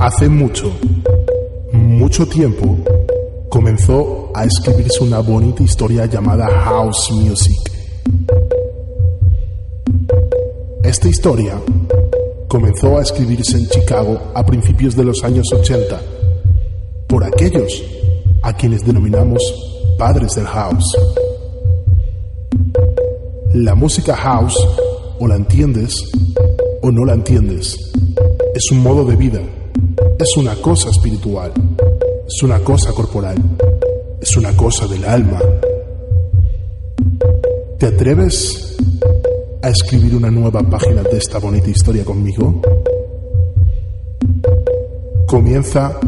Hace mucho, mucho tiempo, comenzó a escribirse una bonita historia llamada House Music. Esta historia comenzó a escribirse en Chicago a principios de los años 80 por aquellos a quienes denominamos padres del house. La música house o la entiendes o no la entiendes. Es un modo de vida, es una cosa espiritual, es una cosa corporal, es una cosa del alma. ¿Te atreves a escribir una nueva página de esta bonita historia conmigo? Comienza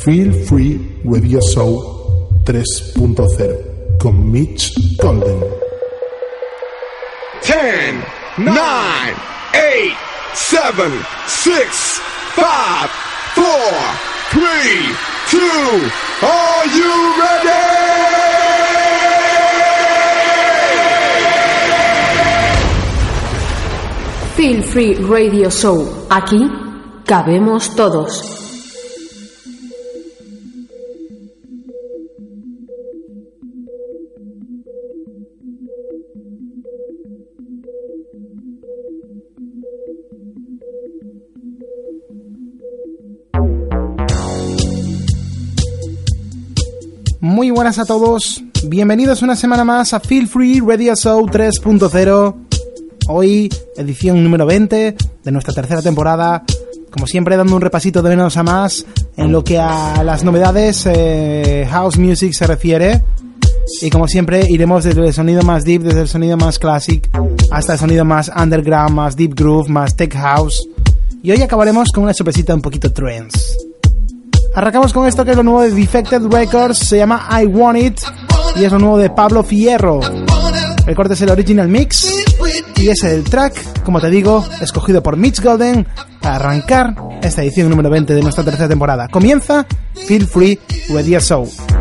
Feel Free Radio Show 3.0 con Mitch Golden. 10, 9, 8, 7, 6, 5, 4, 3, 2, are you ready? Feel Free Radio Show. Aquí cabemos todos. Buenas a todos, bienvenidos una semana más a Feel Free Radio Show 3.0. Hoy, edición número 20 de nuestra tercera temporada. Como siempre, dando un repasito de menos a más en lo que a las novedades eh, house music se refiere. Y como siempre, iremos desde el sonido más deep, desde el sonido más classic, hasta el sonido más underground, más deep groove, más tech house. Y hoy acabaremos con una sorpresita un poquito trance. Arrancamos con esto que es lo nuevo de Defected Records, se llama I Want It y es lo nuevo de Pablo Fierro. El corte es el original mix y es el track, como te digo, escogido por Mitch Golden para arrancar esta edición número 20 de nuestra tercera temporada. Comienza Feel Free Radio Show. for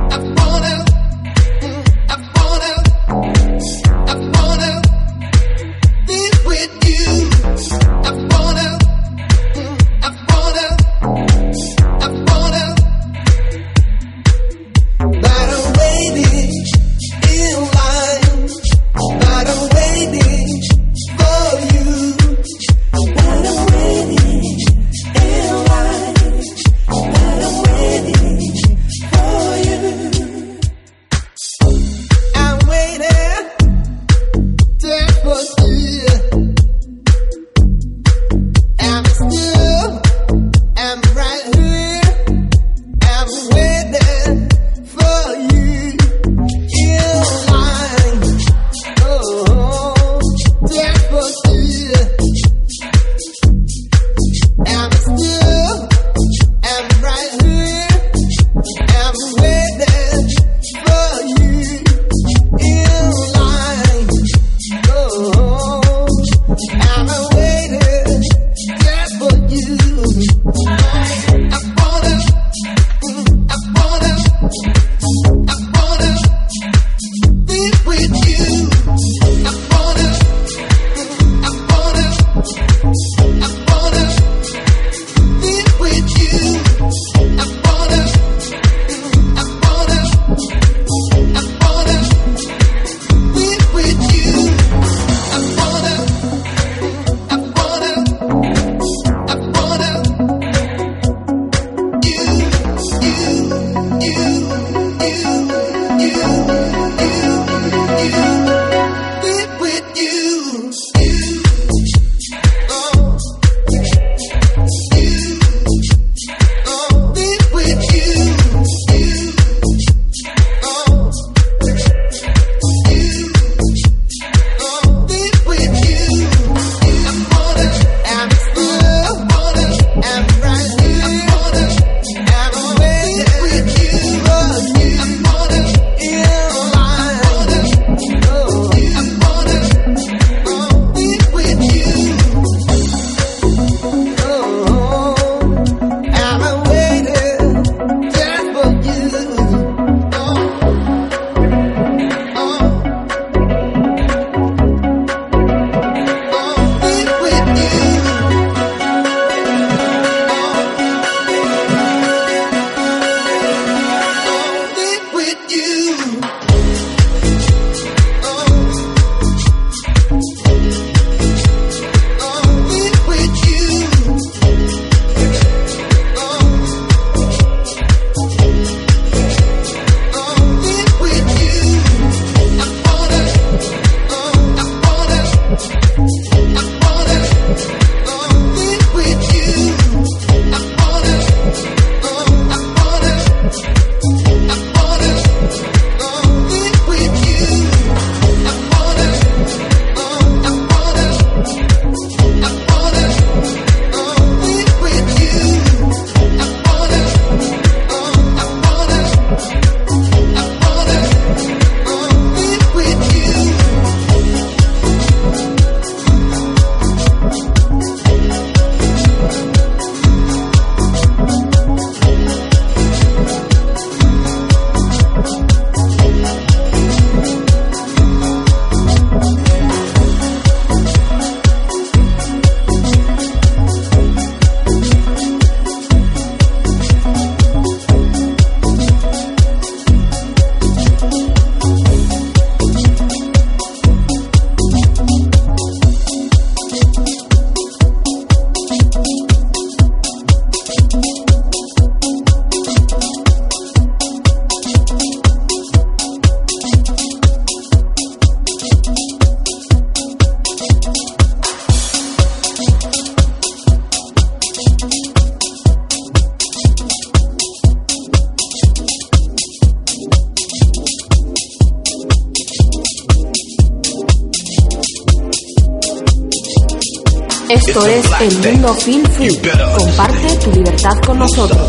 El Mundo Film Free. Comparte tu libertad con nosotros.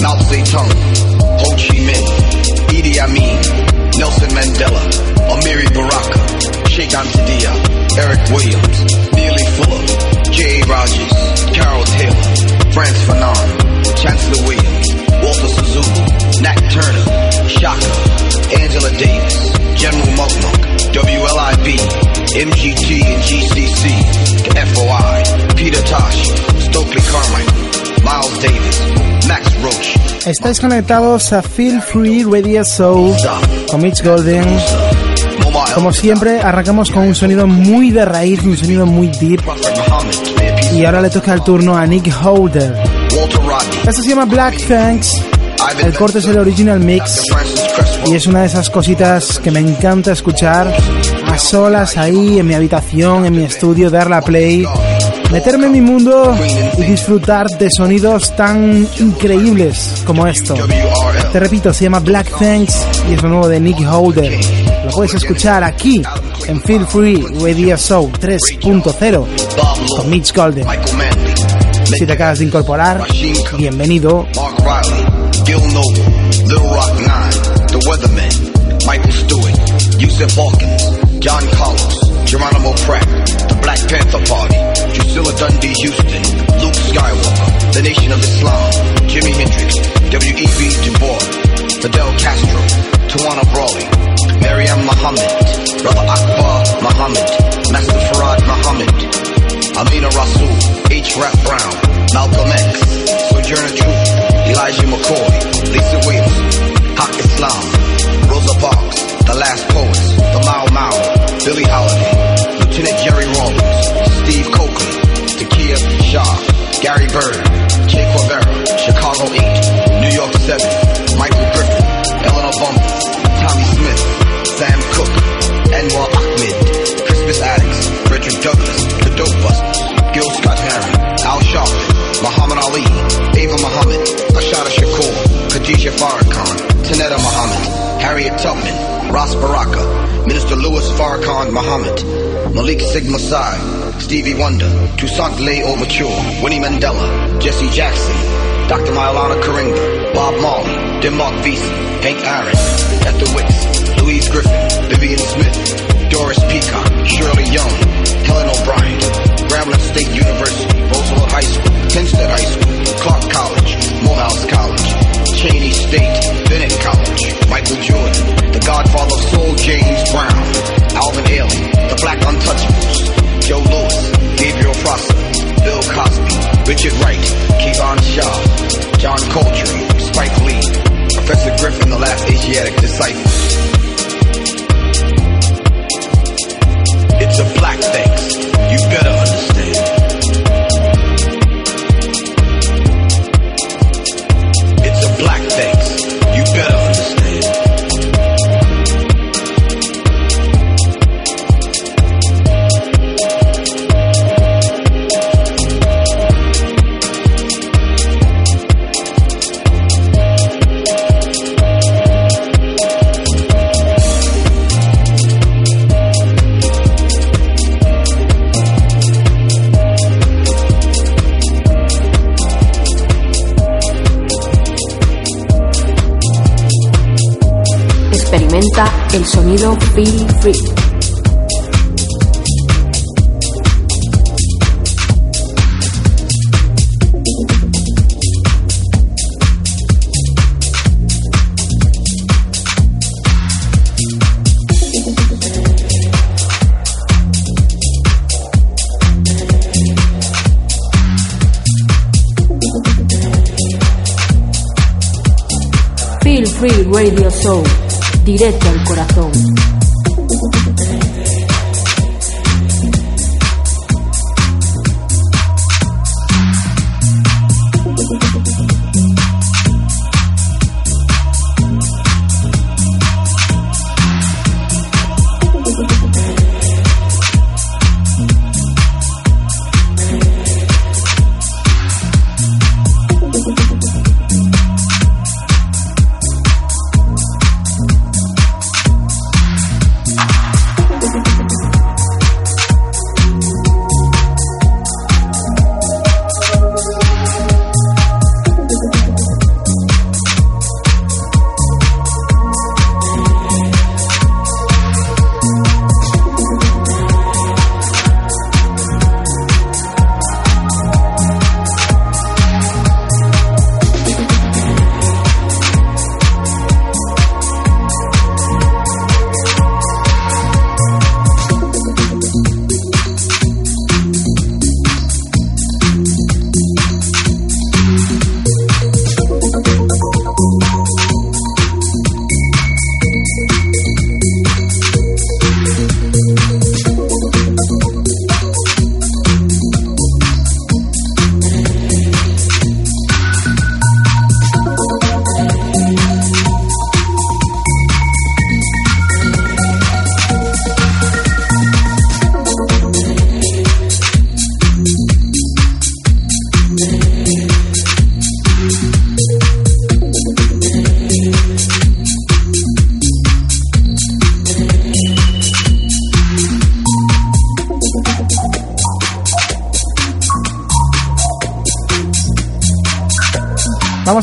Mao Zedong, Ho Chi Minh, Idi Amin, Nelson Mandela, Amiri Baraka, Sheikh Amtadia, Eric Williams, Neely Fuller, J.A. Rogers, Carol Taylor, France Fanon, Chancellor Williams, Walter Suzuki, Nat Turner, Shaka, Angela Davis, General Mugmug, WLIB, MGT and GCC, the FOI, Peter Tosh, Stokely Carmichael, Miles Davis, Max Roach. Estáis conectados a Feel Free Radio Show con Mitch Golden. Como siempre, arrancamos con un sonido muy de raíz, un sonido muy deep. Y ahora le toca el turno a Nick Holder. Esto se llama Black Thanks. El corte es el original mix. Y es una de esas cositas que me encanta escuchar a solas ahí en mi habitación, en mi estudio, dar la play, meterme en mi mundo y disfrutar de sonidos tan increíbles como esto. Te repito, se llama Black Thanks y es lo nuevo de Nicky Holder. Lo puedes escuchar aquí en Feel Free Radio Show 3.0 con Mitch Golden. Si te acabas de incorporar, bienvenido. Weathermen, Michael Stewart, Yusuf Hawkins, John Carlos, Geronimo Pratt, The Black Panther Party, Drusilla Dundee Houston, Luke Skywalker, The Nation of Islam, Jimi Hendrix, W.E.B. Du Bois, Fidel Castro, Tawana Brawley, Maryam Muhammad, Brother Akbar Muhammad, Master Farad Muhammad, Amina Rasul, H. Rap Brown, Malcolm X, Sojourner Truth, Elijah McCoy, Lisa Williams, Haq Islam, Rosa Parks, The Last Poets, The Mau Mau, Billie Holiday, Lieutenant Jerry Rawlins, Steve Coakley, Takia Shaw, Gary Bird, Jay Quavera, Chicago 8, New York 7, Michael Griffin, Eleanor Bumble, Tommy Smith, Sam Cooke, Anwar Ahmed, Christmas Addicts, Frederick Douglass, The Dope Busters, Gil Scott Heron, Al Sharpton, Muhammad Ali, Ava Muhammad, Ashada Shakur, Khadijah Farrakhan, Tanetta Muhammad, Harriet Tubman, Ross Baraka, Minister Louis Farrakhan Muhammad, Malik Sigma Sai, Stevie Wonder, Toussaint Leigh Mature, Winnie Mandela, Jesse Jackson, Dr. Mailana Karinga, Bob Marley, Denmark Vesey, Hank Aaron, Ethel Wicks, Louise Griffin, Vivian Smith, Doris Peacock, Shirley Young, Helen O'Brien, Grambling State University, Roosevelt High School, Kensett High School, Clark College, Morehouse College, Cheney State, Bennett College, Michael Jordan, the godfather of soul, James Brown, Alvin Ailey, the Black Untouchables, Joe Lewis, Gabriel Prosser, Bill Cosby, Richard Wright, Kevon Shaw, John Coltrane, Spike Lee, Professor Griffin, the last Asiatic disciple. It's a black thanks. You better understand. Experimenta el sonido Feel Free. Free Radio Show. Directo al corazón.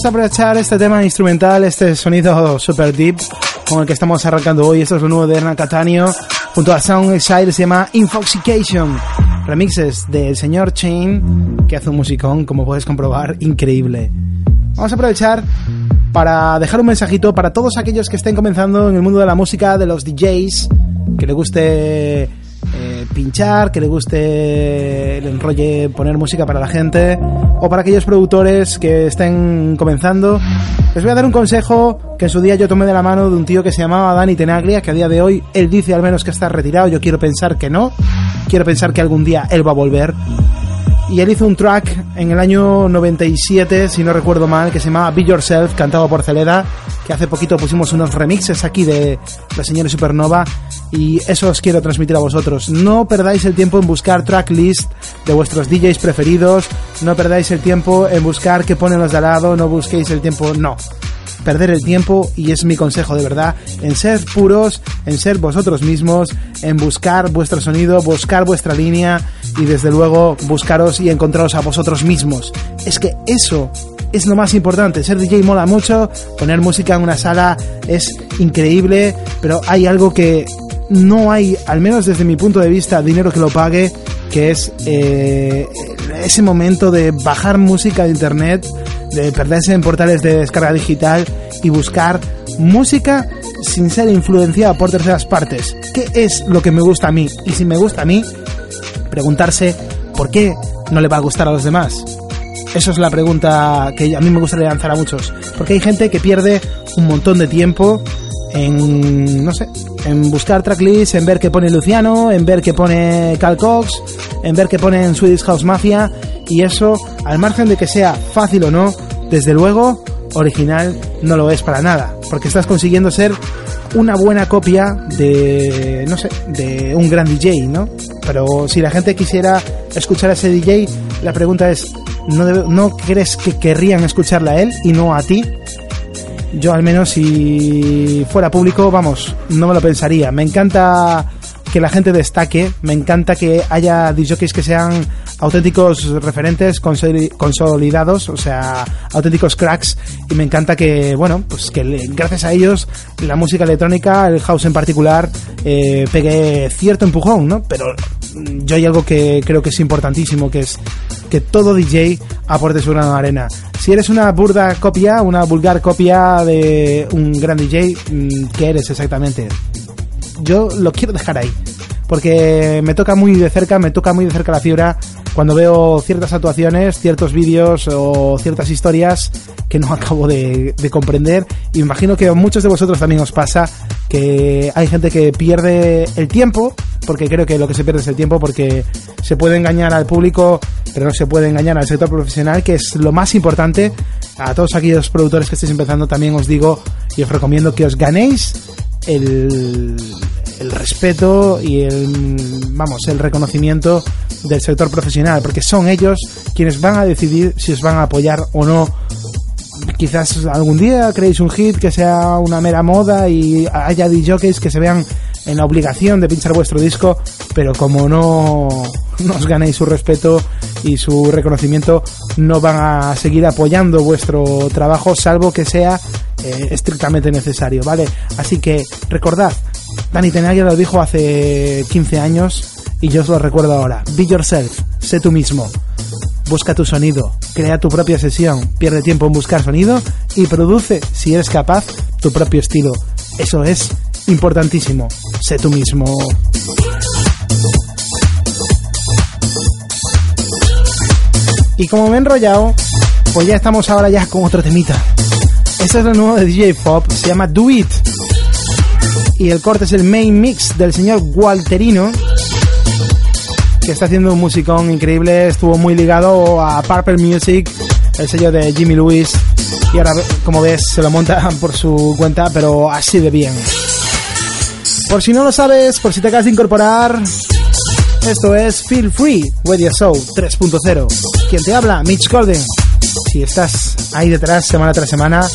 A aprovechar este tema instrumental, este sonido super deep con el que estamos arrancando hoy. Esto es lo nuevo de Hernán Catania junto a Sound Exile, se llama Infoxication. Remixes del señor Chain, que hace un musicón, como puedes comprobar, increíble. Vamos a aprovechar para dejar un mensajito para todos aquellos que estén comenzando en el mundo de la música, de los DJs, que le guste pinchar, que le guste el enrolle poner música para la gente, o para aquellos productores que estén comenzando. Les voy a dar un consejo que en su día yo tomé de la mano de un tío que se llamaba Dani Tenaglia, que a día de hoy él dice al menos que está retirado, yo quiero pensar que no, quiero pensar que algún día él va a volver y él hizo un track en el año 97, si no recuerdo mal, que se llamaba Be Yourself, cantado por Celeda, que hace poquito pusimos unos remixes aquí de la señora Supernova y eso os quiero transmitir a vosotros. No perdáis el tiempo en buscar tracklist de vuestros DJs preferidos, no perdáis el tiempo en buscar qué ponen los de al lado, no busquéis el tiempo, no perder el tiempo y es mi consejo de verdad, en ser puros, en ser vosotros mismos, en buscar vuestro sonido, buscar vuestra línea y desde luego buscaros y encontraros a vosotros mismos. Es que eso es lo más importante. Ser DJ mola mucho, poner música una sala es increíble, pero hay algo que no hay, al menos desde mi punto de vista, dinero que lo pague, que es eh, ese momento de bajar música de internet, de perderse en portales de descarga digital y buscar música sin ser influenciada por terceras partes. ¿Qué es lo que me gusta a mí? Y si me gusta a mí, preguntarse por qué no le va a gustar a los demás. Eso es la pregunta que a mí me gustaría lanzar a muchos. Porque hay gente que pierde un montón de tiempo en, no sé, en buscar tracklists, en ver qué pone Luciano, en ver qué pone Cal Cox, en ver qué pone Swedish House Mafia, y eso, al margen de que sea fácil o no, desde luego, original no lo es para nada, porque estás consiguiendo ser una buena copia de, no sé, de un gran DJ, ¿no? Pero si la gente quisiera escuchar a ese DJ, la pregunta es, ¿no, ¿no crees que querrían escucharla a él y no a ti? yo al menos si fuera público, vamos, no me lo pensaría. Me encanta que la gente destaque, me encanta que haya DJs que sean auténticos referentes consolidados, o sea, auténticos cracks y me encanta que, bueno, pues que gracias a ellos la música electrónica, el house en particular, eh, pegue cierto empujón, ¿no? Pero yo hay algo que creo que es importantísimo, que es que todo DJ aporte su grano de arena. Si eres una burda copia, una vulgar copia de un gran DJ, mm, ¿qué eres exactamente? Yo lo quiero dejar ahí porque me toca muy de cerca, me toca muy de cerca la fibra cuando veo ciertas actuaciones, ciertos vídeos o ciertas historias que no acabo de, comprender. Imagino que a muchos de vosotros también os pasa que hay gente que pierde el tiempo, porque creo que lo que se pierde es el tiempo, porque se puede engañar al público, pero no se puede engañar al sector profesional, que es lo más importante. A todos aquellos productores que estéis empezando también os digo y os recomiendo que os ganéis el, el respeto y el, vamos, el reconocimiento del sector profesional, porque son ellos quienes van a decidir si os van a apoyar o no. Quizás algún día creéis un hit que sea una mera moda y haya DJs que se vean en la obligación de pinchar vuestro disco, pero como no, no os ganéis su respeto y su reconocimiento, no van a seguir apoyando vuestro trabajo, salvo que sea eh, estrictamente necesario, ¿vale? Así que recordad, Dani Tenaglia lo dijo hace 15 años y yo os lo recuerdo ahora. Be yourself, sé tú mismo. Busca tu sonido, crea tu propia sesión, pierde tiempo en buscar sonido y produce, si eres capaz, tu propio estilo. Eso es importantísimo. Sé tú mismo. Y como me he enrollado, pues ya estamos ahora ya con otro temita. Este es lo nuevo de DJ Pop, se llama Do It y el corte es el main mix del señor Walterino que está haciendo un musicón increíble, estuvo muy ligado a Purple Music, el sello de Jimmy Lewis y ahora como ves se lo monta por su cuenta pero así de bien. Por si no lo sabes, por si te acabas de incorporar, esto es Feel Free Radio Show 3.0. Quien te habla, Mitch Golden. Si estás ahí detrás semana tras semana,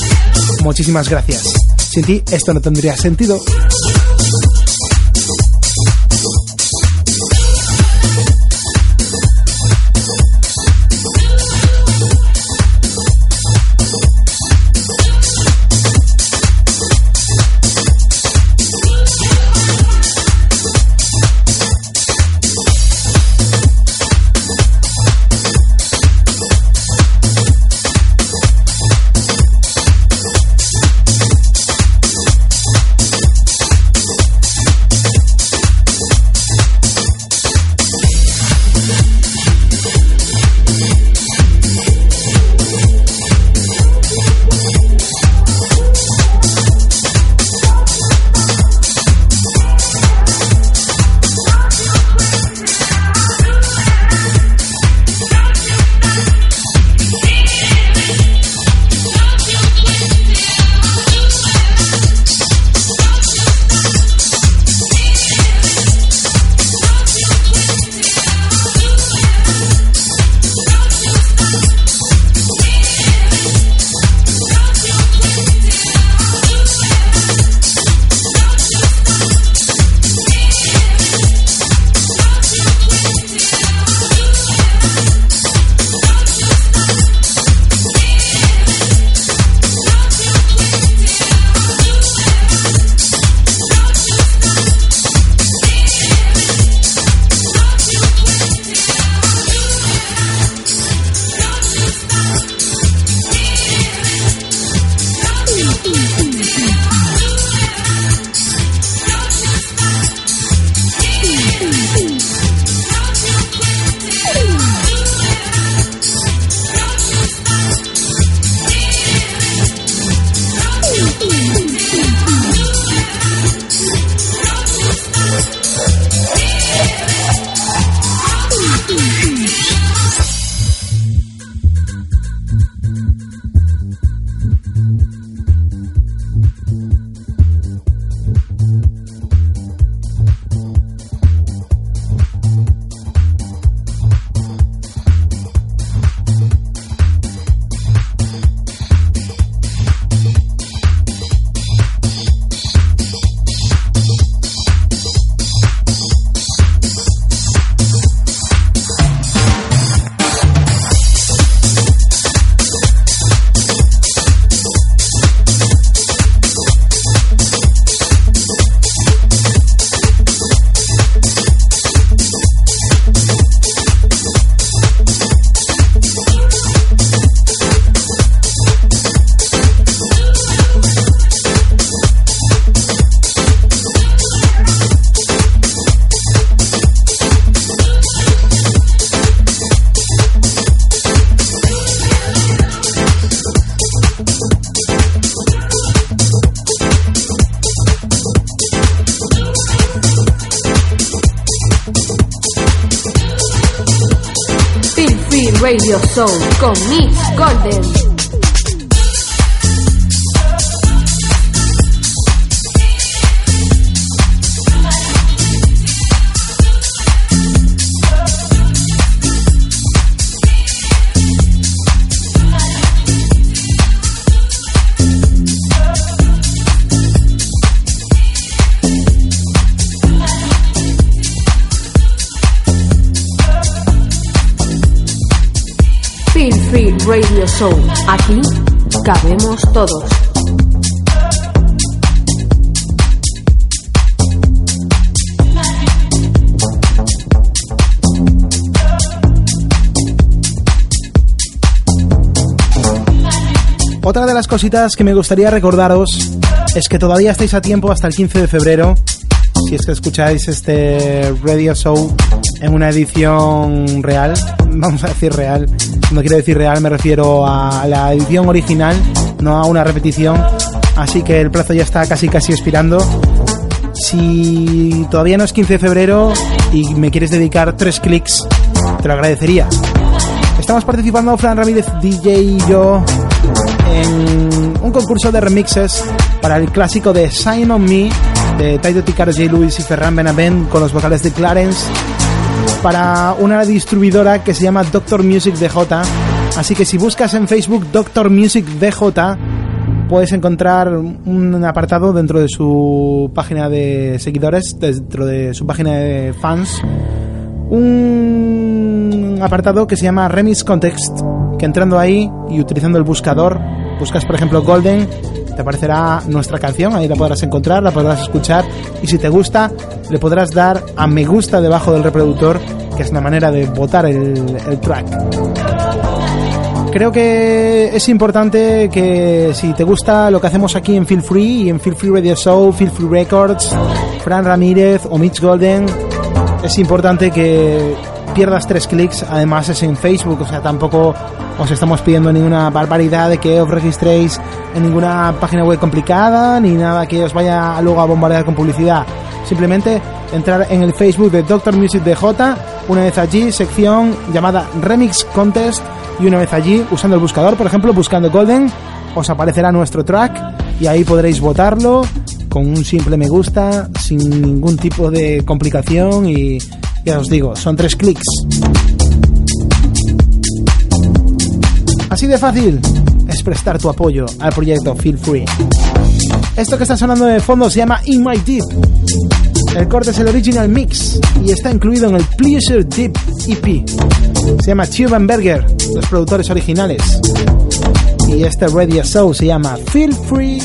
muchísimas gracias. Sin ti esto no tendría sentido. Show con Mix Golden. Aquí cabemos todos. Otra de las cositas que me gustaría recordaros es que todavía estáis a tiempo hasta el 15 de febrero si es que escucháis este radio show en una edición real, vamos a decir real, no quiero decir real, me refiero a la edición original, no a una repetición, así que el plazo ya está casi casi expirando. Si todavía no es 15 de febrero y me quieres dedicar tres clics, te lo agradecería. Estamos participando Fran Ramírez, DJ y yo en un concurso de remixes para el clásico de Sign on Me de Taito Ticaro, J. Lewis y Ferran Benavent con los vocales de Clarence para una distribuidora que se llama Doctor Music DJ. Así que si buscas en Facebook Doctor Music DJ, puedes encontrar un apartado dentro de su página de seguidores, dentro de su página de fans, un apartado que se llama Remix Context, que entrando ahí y utilizando el buscador, buscas por ejemplo Golden te aparecerá nuestra canción, ahí la podrás encontrar, la podrás escuchar y si te gusta le podrás dar a me gusta debajo del reproductor, que es una manera de votar el, el track. Creo que es importante que si te gusta lo que hacemos aquí en Feel Free y en Feel Free Radio Show, Feel Free Records, Fran Ramírez o Mitch Golden, es importante que pierdas tres clics. Además es en Facebook, o sea, tampoco os estamos pidiendo ninguna barbaridad de que os registréis en ninguna página web complicada, ni nada que os vaya luego a bombardear con publicidad. Simplemente entrar en el Facebook de Doctor Music DJ, una vez allí, sección llamada Remix Contest, y una vez allí, usando el buscador, por ejemplo, buscando Golden, os aparecerá nuestro track y ahí podréis votarlo con un simple me gusta, sin ningún tipo de complicación y ya os digo, son tres clics. Así de fácil es prestar tu apoyo al proyecto Feel Free. Esto que está sonando de fondo se llama In My Deep. El corte es el original mix y está incluido en el Pleasure Deep EP. Se llama Berger, los productores originales. Y este radio show se llama Feel Free.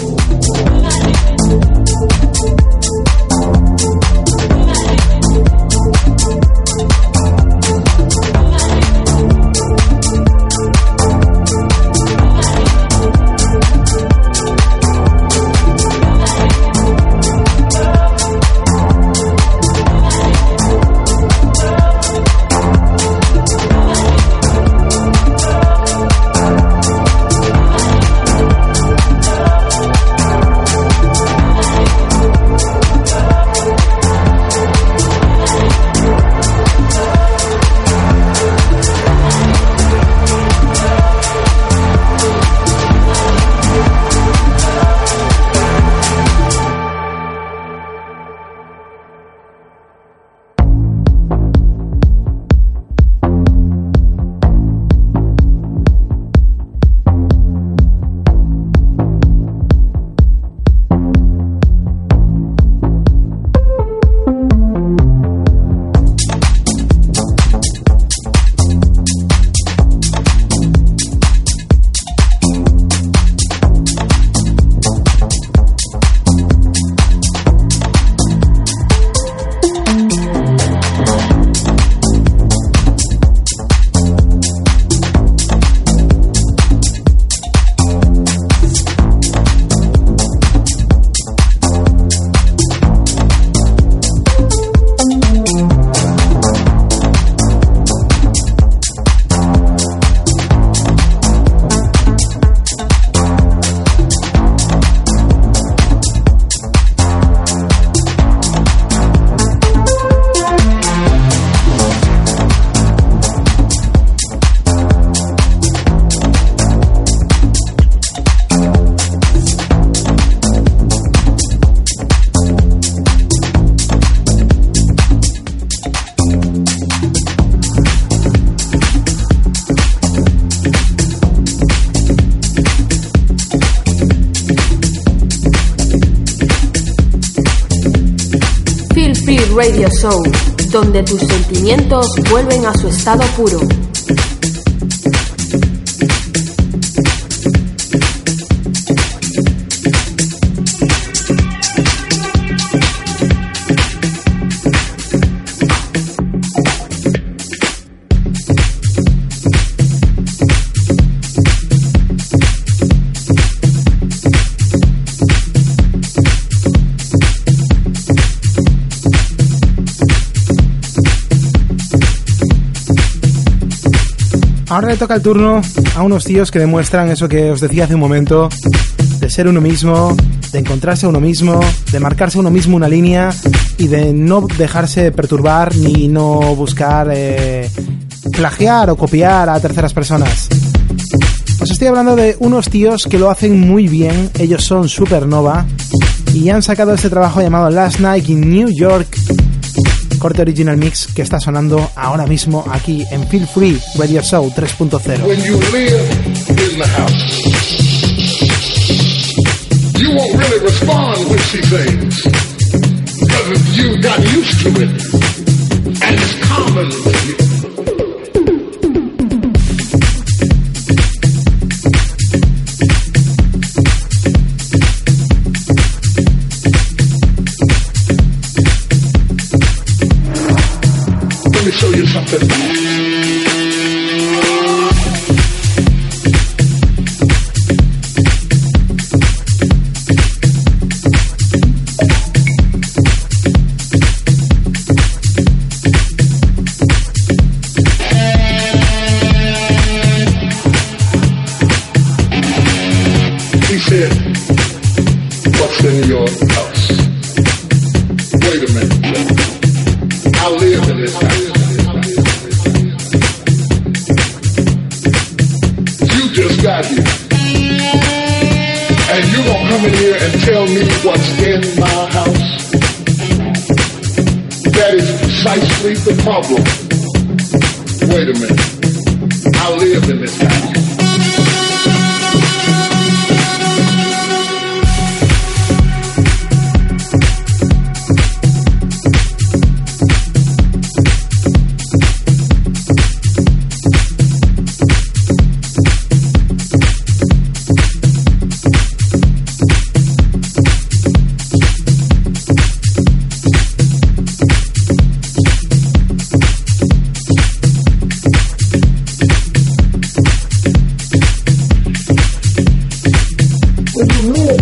Donde tus sentimientos vuelven a su estado puro. Ahora le toca el turno a unos tíos que demuestran eso que os decía hace un momento, de ser uno mismo, de encontrarse a uno mismo, de marcarse a uno mismo una línea y de no dejarse perturbar ni no buscar eh, plagiar o copiar a terceras personas. Os estoy hablando de unos tíos que lo hacen muy bien, ellos son Supernova y han sacado este trabajo llamado Last Night in New York corte original mix que está sonando ahora mismo aquí en Feel Free Radio Show 3.0. problem. Esse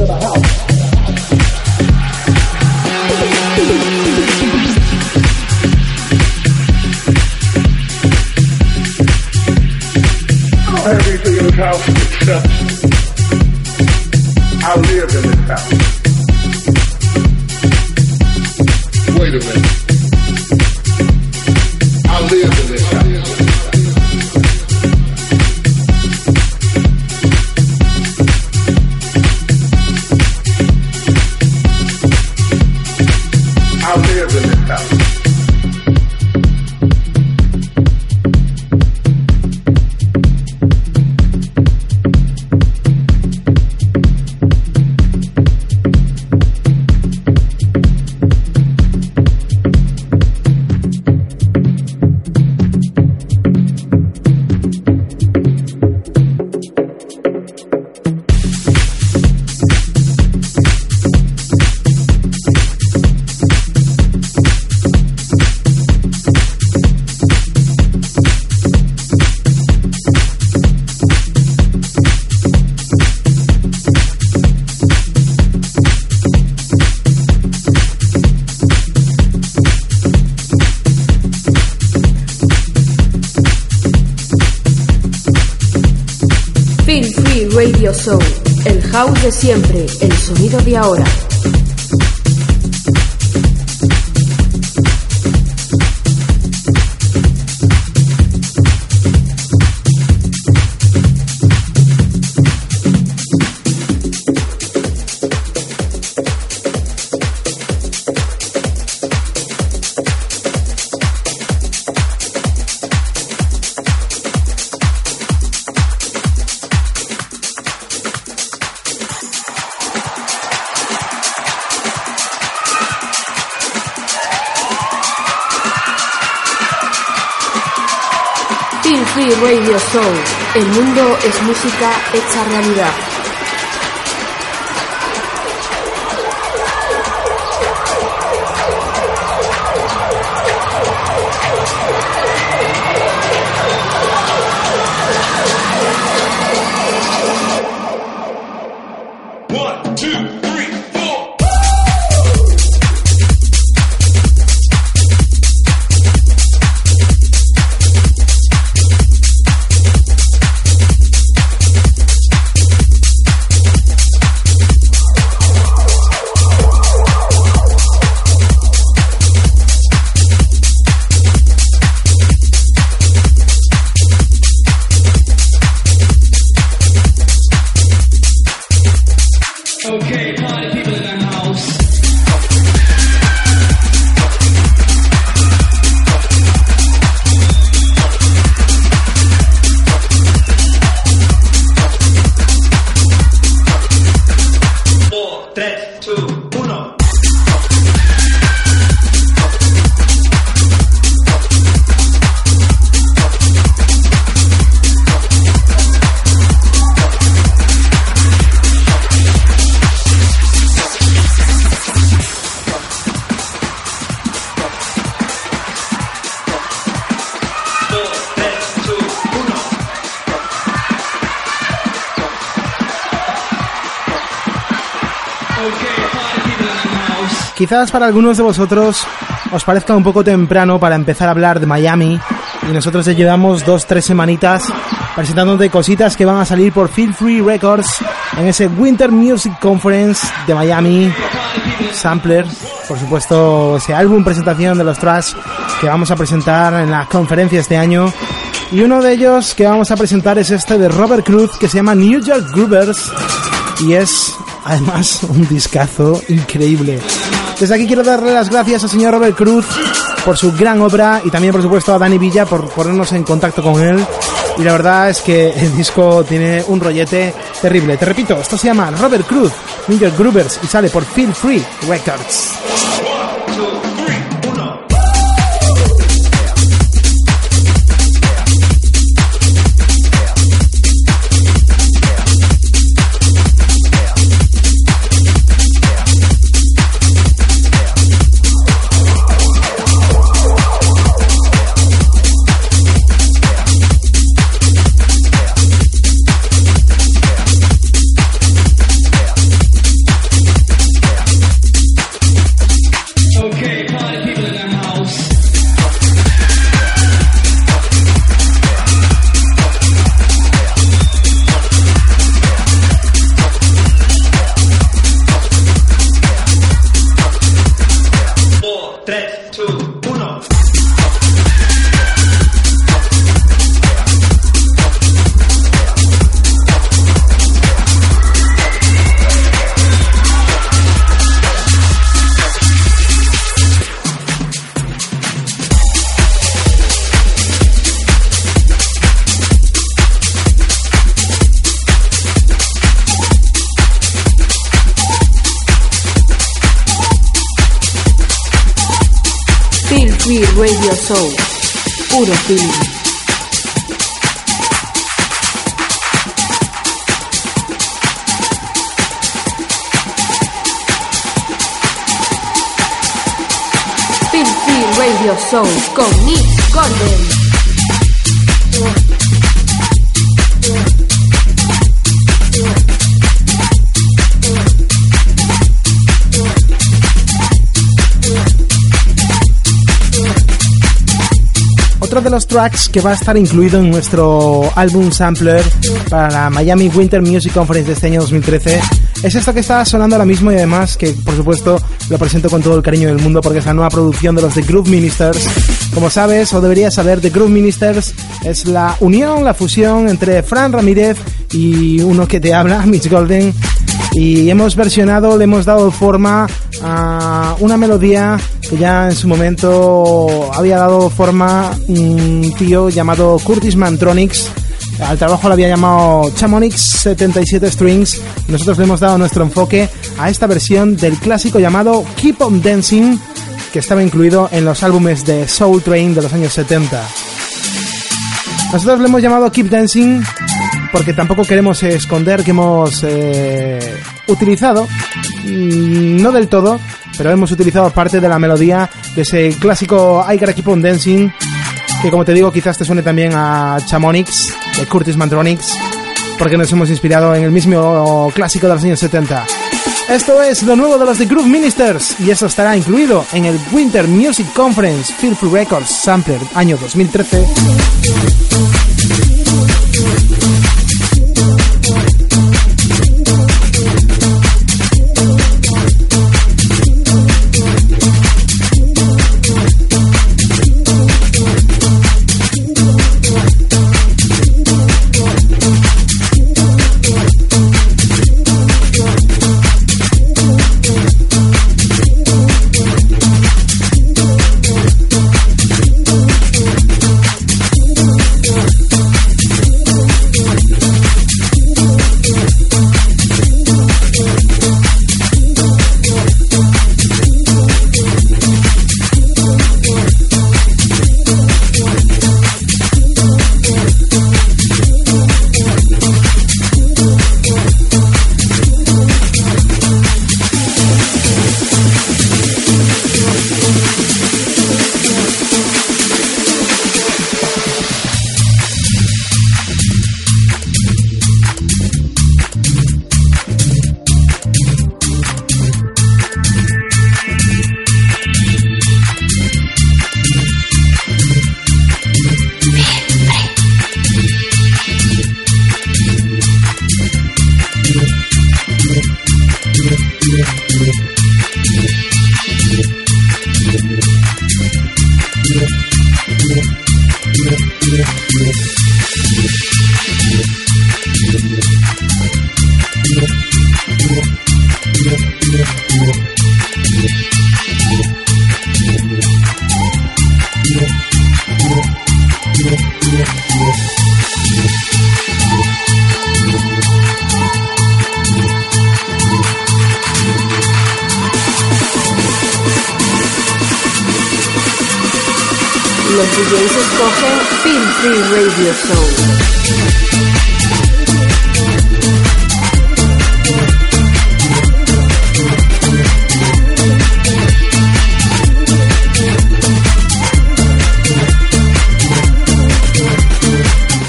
Radio Show. El mundo es música hecha realidad. Quizás para algunos de vosotros os parezca un poco temprano para empezar a hablar de Miami y nosotros ya llevamos dos, tres semanitas presentándote cositas que van a salir por Feel Free Records en ese Winter Music Conference de Miami, Sampler, por supuesto ese álbum presentación de los tracks que vamos a presentar en la conferencia este año. Y uno de ellos que vamos a presentar es este de Robert Cruz que se llama New York Groovers y es además un discazo increíble. Desde aquí quiero darle las gracias al señor Robert Cruz por su gran obra y también por supuesto a Dani Villa por ponernos en contacto con él. Y la verdad es que el disco tiene un rollete terrible. Te repito, esto se llama Robert Cruz, York Groovers y sale por Feel Free Records. Soul. Puro Free Radio Show con Nick Gordon. De los tracks que va a estar incluido en nuestro álbum sampler para la Miami Winter Music Conference de este año 2013 es esto que está sonando ahora mismo y además que por supuesto lo presento con todo el cariño del mundo porque es la nueva producción de los The Groove Ministers. Como sabes o deberías saber, The Groove Ministers es la unión, la fusión entre Fran Ramírez y uno que te habla, Mitch Golden. Y hemos versionado, le hemos dado forma a una melodía que ya en su momento había dado forma un tío llamado Curtis Mantronics. Al trabajo lo había llamado Chamonix 77 Strings. Nosotros le hemos dado nuestro enfoque a esta versión del clásico llamado Keep on Dancing, que estaba incluido en los álbumes de Soul Train de los años 70. Nosotros le hemos llamado Keep Dancing porque tampoco queremos esconder que hemos eh, utilizado, mm, no del todo, pero hemos utilizado parte de la melodía de ese clásico I Gotta Keep Dancing, que como te digo quizás te suene también a Chamonix, de Curtis Mantronix, porque nos hemos inspirado en el mismo clásico de los años 70. Esto es lo nuevo de los The Groove Ministers y eso estará incluido en el Winter Music Conference Free Records Sampler año 2013.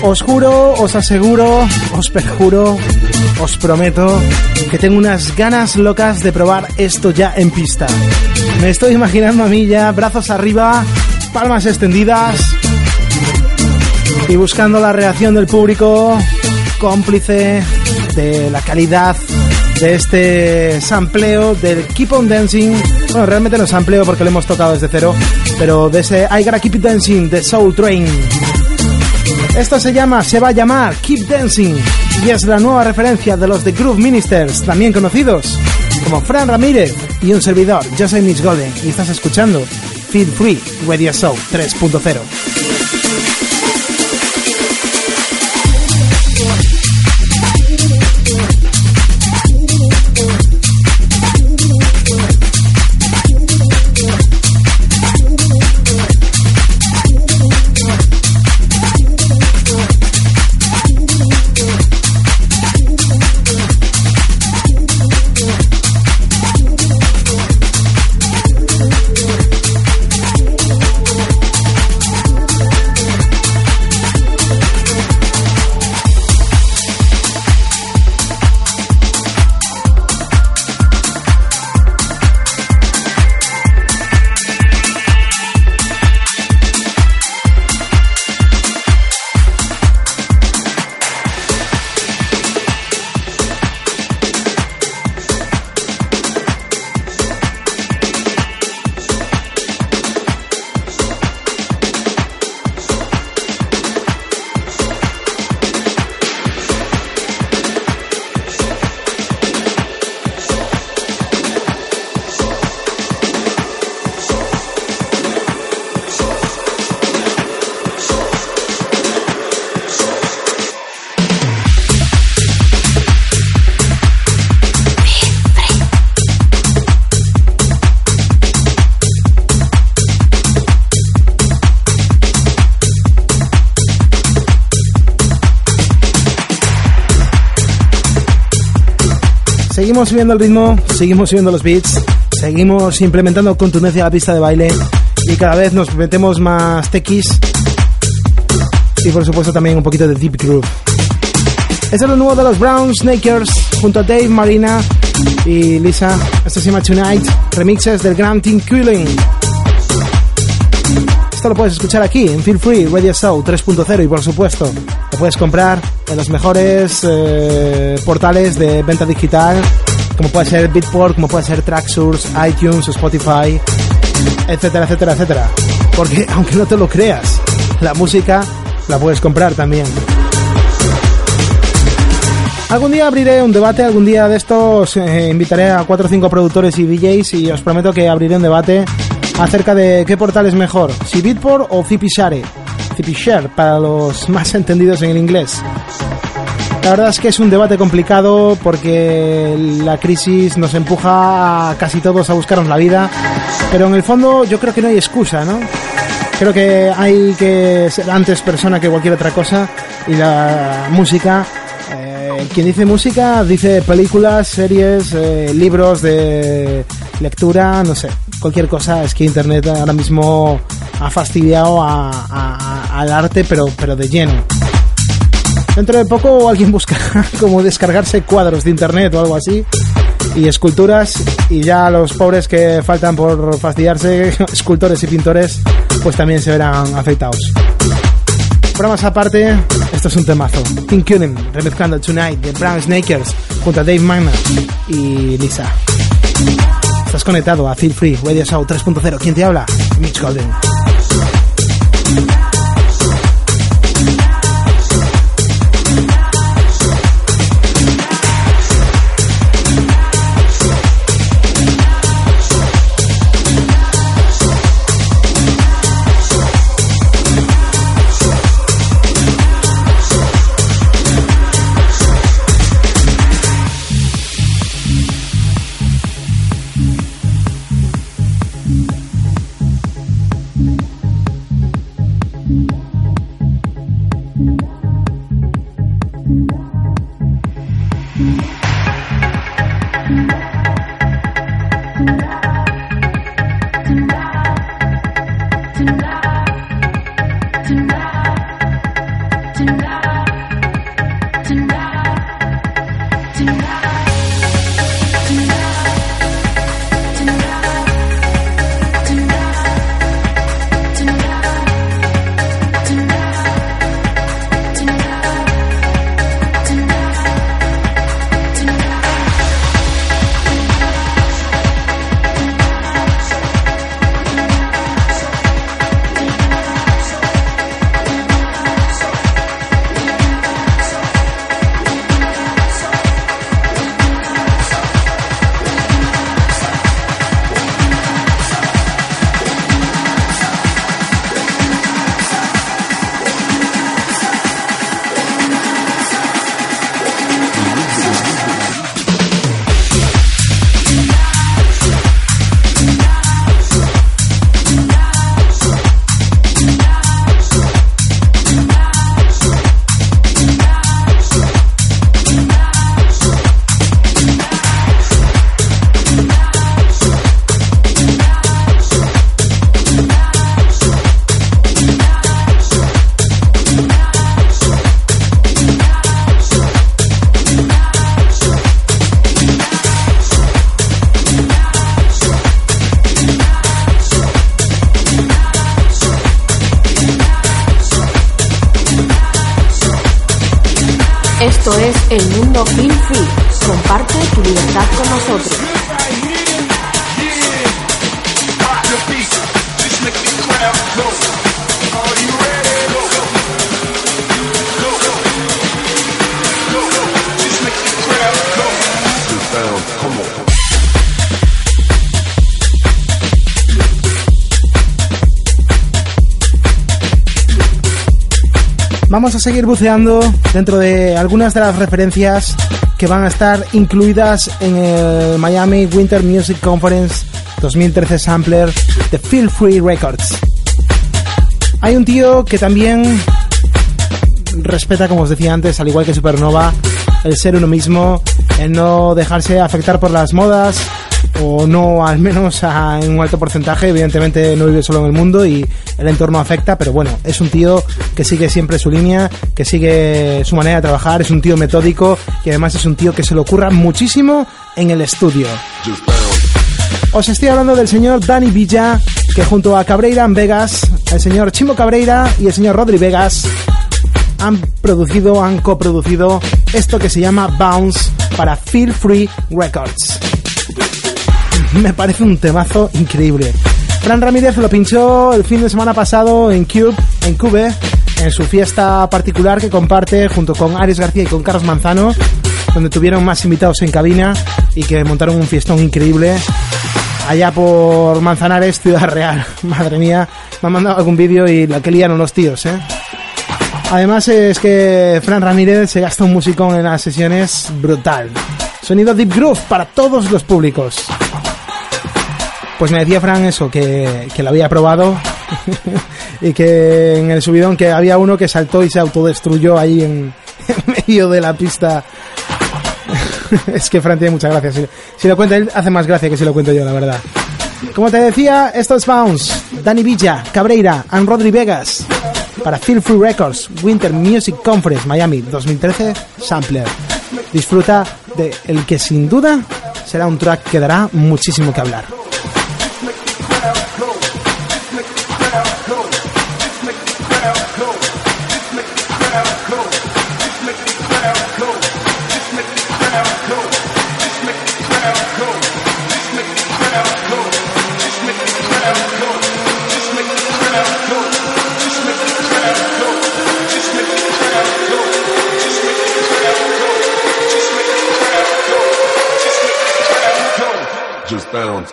Os juro, os aseguro, os perjuro, os prometo que tengo unas ganas locas de probar esto ya en pista. Me estoy imaginando a mí ya, brazos arriba, palmas extendidas y buscando la reacción del público, cómplice de la calidad de este sampleo del Keep on Dancing. Bueno, realmente no sampleo porque lo hemos tocado desde cero, pero de ese I Gotta Keep It Dancing de Soul Train. Esto se llama, se va a llamar Keep Dancing y es la nueva referencia de los The Groove Ministers, también conocidos como Fran Ramírez y un servidor, yo soy Miss Golden y estás escuchando Feel Free Radio Show 3.0. subiendo el ritmo, seguimos subiendo los beats, seguimos implementando contundencia a la pista de baile y cada vez nos metemos más tequis y por supuesto también un poquito de deep groove. Este es lo nuevo de los Brown Snakers junto a Dave Marina y Lisa. Esto se llama Tonight, remixes del Grand Team Cooling. Esto lo puedes escuchar aquí en Feel Free Radio Show 3.0 y por supuesto lo puedes comprar en los mejores eh, portales de venta digital como puede ser Beatport, como puede ser Tracksource, iTunes, Spotify, etcétera, etcétera, etcétera. Porque aunque no te lo creas, la música la puedes comprar también. Algún día abriré un debate, algún día de estos eh, invitaré a 4 o 5 productores y DJs y os prometo que abriré un debate acerca de qué portal es mejor, si Beatport o Zipishare. Zipishare para los más entendidos en el inglés. La verdad es que es un debate complicado porque la crisis nos empuja a casi todos a buscarnos la vida, pero en el fondo yo creo que no hay excusa, ¿no? Creo que hay que ser antes persona que cualquier otra cosa y la música eh, quien dice música dice películas, series, eh, libros de lectura, no sé, cualquier cosa. Es que Internet ahora mismo ha fastidiado al arte, pero, pero de lleno. Dentro de poco alguien buscará como descargarse cuadros de internet o algo así y esculturas y ya los pobres que faltan por fastidiarse, escultores y pintores, pues también se verán afectados. más aparte, esto es un temazo. King Cunin remezclando Tonight de Brown Snakers junto a Dave Magna y Lisa. Estás conectado a Feel Free Radio Show 3.0. ¿Quién te habla? Mitch Golden. Seguir buceando dentro de algunas de las referencias que van a estar incluidas en el Miami Winter Music Conference 2013 Sampler de Feel Free Records. Hay un tío que también respeta, como os decía antes, al igual que Supernova, el ser uno mismo, el no dejarse afectar por las modas, o no al menos en un alto porcentaje, evidentemente no vive solo en el mundo y el entorno afecta, pero bueno, es un tío que sigue siempre su línea, que sigue su manera de trabajar, es un tío metódico y además es un tío que se le ocurra muchísimo en el estudio. Os estoy hablando del señor Dani Villa, que junto a Cabreira en Vegas, el señor Chimo Cabreira y el señor Rodri Vegas han producido, han coproducido esto que se llama Bounce para Feel Free Records. Me parece un temazo increíble. Fran Ramírez lo pinchó el fin de semana pasado en Cube, en Cube, en su fiesta particular que comparte junto con Ares García y con Carlos Manzano, donde tuvieron más invitados en cabina y que montaron un fiestón increíble allá por Manzanares, Ciudad Real. Madre mía, me han mandado algún vídeo y la que liaron los tíos, ¿eh? Además es que Fran Ramírez se gasta un musicón en las sesiones brutal. Sonido Deep Groove para todos los públicos. Pues me decía Fran eso, que, que lo había probado y que en el subidón que había uno que saltó y se autodestruyó ahí en, medio de la pista. es que Fran tiene mucha gracia. Si, si, lo cuenta él, hace más gracia que si lo cuento yo, la verdad. Como te decía, esto es Bounce, Dani Villa, Cabreira and Rodri Vegas para Feel Free Records Winter Music Conference Miami 2013 Sampler. Disfruta de el que sin duda será un track que dará muchísimo que hablar.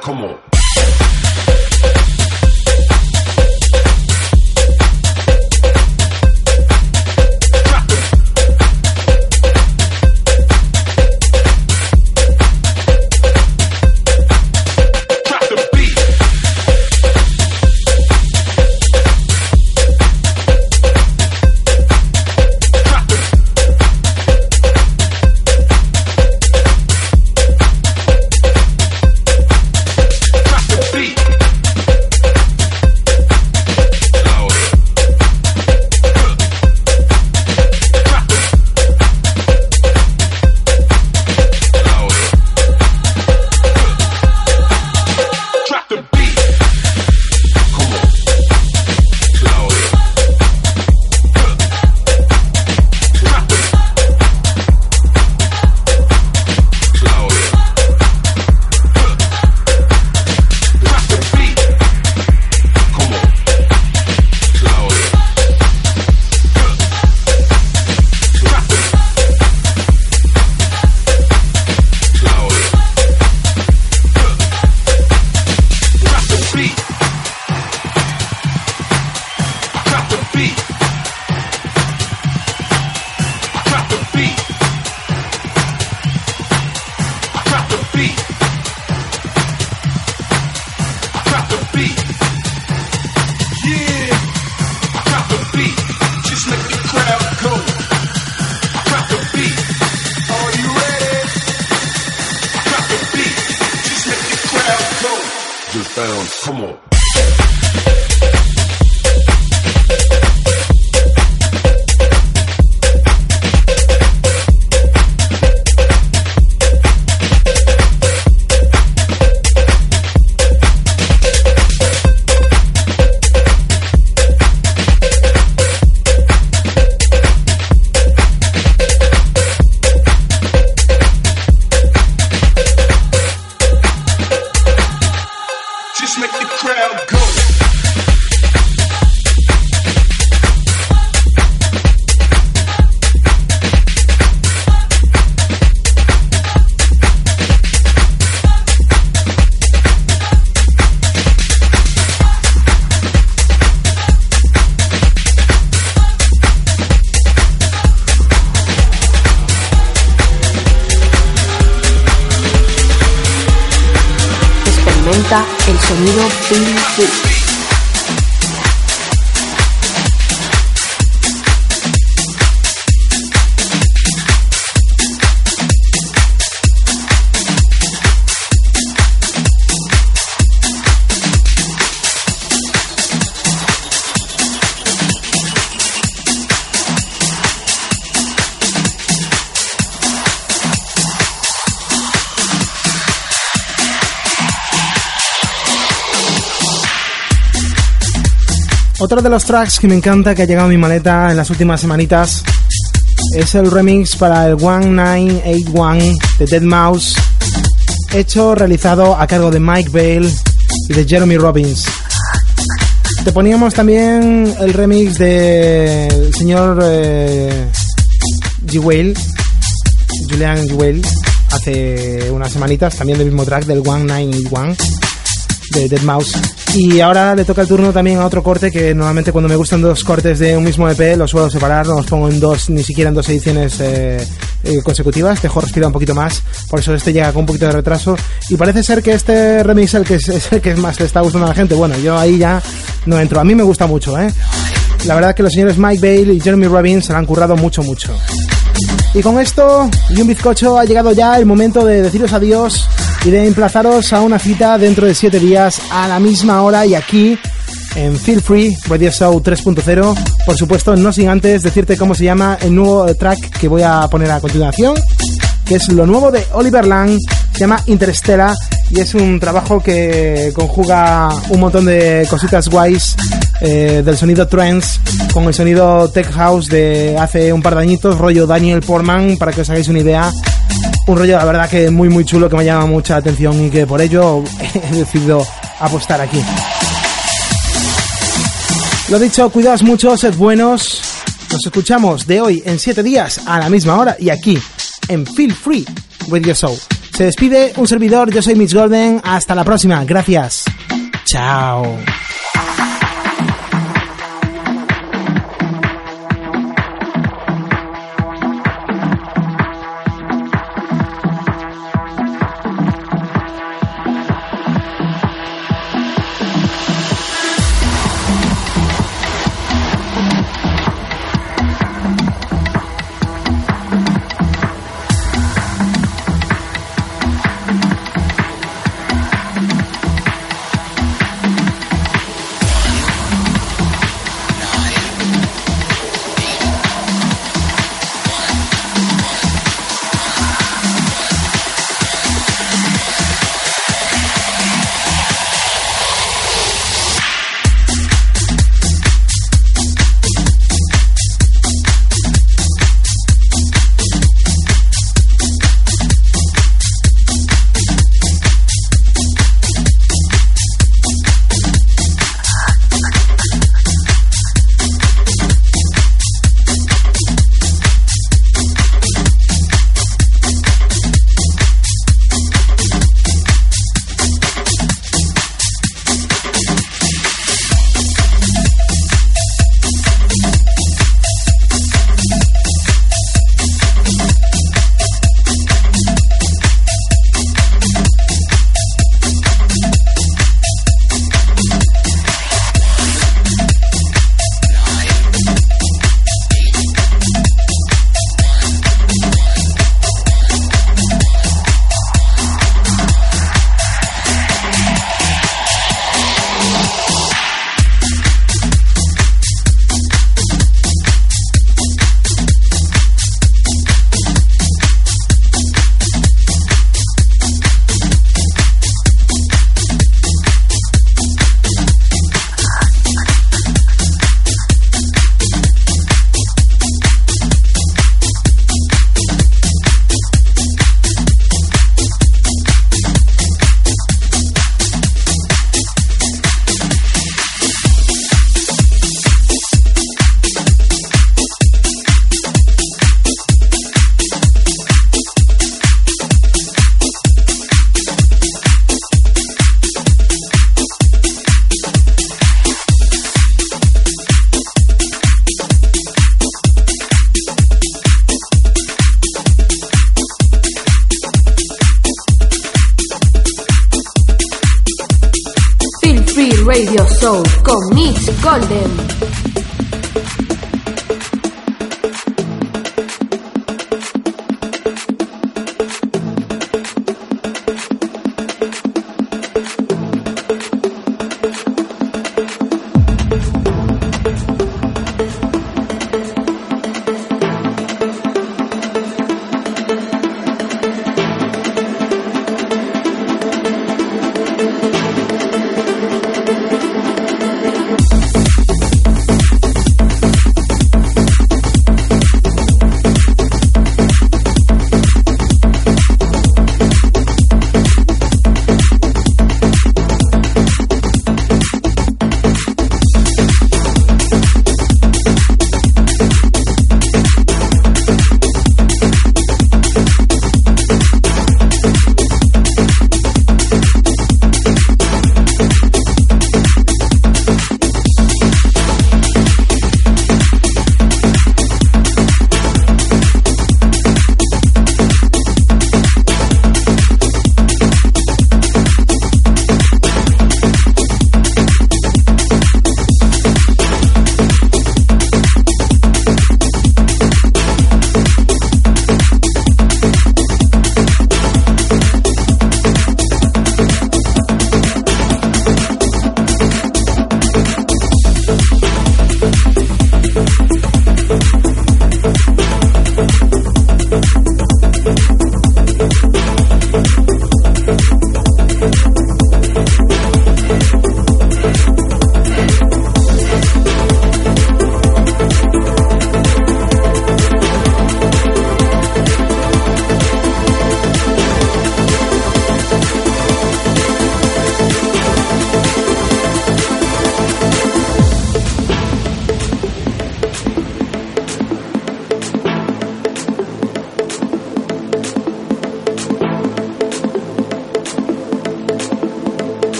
Come on. Fumo. Otro de los tracks que me encanta que ha llegado a mi maleta en las últimas semanitas es el remix para el 1981 de Dead Mouse, hecho, realizado a cargo de Mike Bale y de Jeremy Robbins. Te poníamos también el remix del señor eh, G. Julian G. hace unas semanitas, también del mismo track del 1981 de Dead Mouse. Y ahora le toca el turno también a otro corte que normalmente cuando me gustan dos cortes de un mismo EP los suelo separar, no los pongo en dos, ni siquiera en dos ediciones eh, eh, consecutivas, dejo respirar un poquito más, por eso este llega con un poquito de retraso. Y parece ser que este remix el que es, el que más le está gustando a la gente. Bueno, yo ahí ya no entro. A mí me gusta mucho, ¿eh? La verdad que los señores Mike Bale y Jeremy Robbins se lo han currado mucho, mucho. Y con esto y un bizcocho ha llegado ya el momento de deciros adiós y de emplazaros a una cita dentro de 7 días a la misma hora y aquí en Feel Free Radio Show 3.0. Por supuesto, no sin antes decirte cómo se llama el nuevo track que voy a poner a continuación, que es lo nuevo de Oliver Lang, se llama Interstellar y es un trabajo que conjuga un montón de cositas guays eh, del sonido trance con el sonido tech house de hace un par de añitos, rollo Daniel Portman, para que os hagáis una idea. Un rollo, la verdad, que muy, muy chulo, que me llama mucha atención y que por ello he decidido apostar aquí. Lo dicho, cuidaos mucho, sed buenos. Nos escuchamos de hoy en 7 días a la misma hora y aquí en Feel Free Radio Show. Se despide un servidor, yo soy Mitch Golden. Hasta la próxima, gracias. Chao.